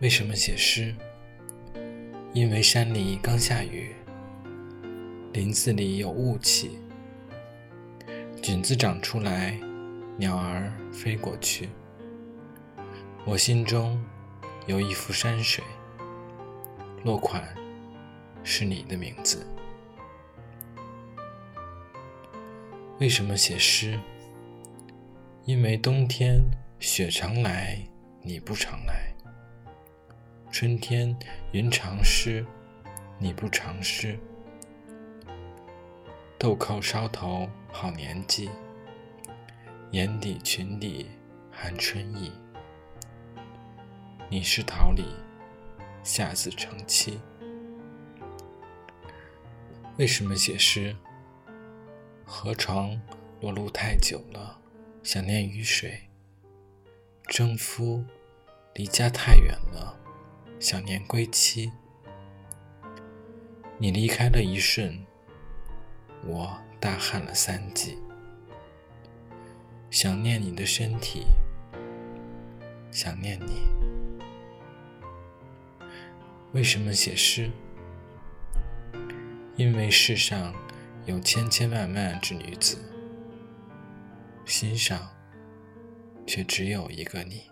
为什么写诗？因为山里刚下雨，林子里有雾气，菌子长出来，鸟儿飞过去。我心中有一幅山水，落款是你的名字。为什么写诗？因为冬天雪常来，你不常来。春天云常湿，你不常湿。豆蔻梢头好年纪，眼底裙底含春意。你是桃李，下自成蹊。为什么写诗？河床裸露太久了，想念雨水。征夫离家太远了。想念归期，你离开了一瞬，我大旱了三季。想念你的身体，想念你。为什么写诗？因为世上有千千万万之女子，心上却只有一个你。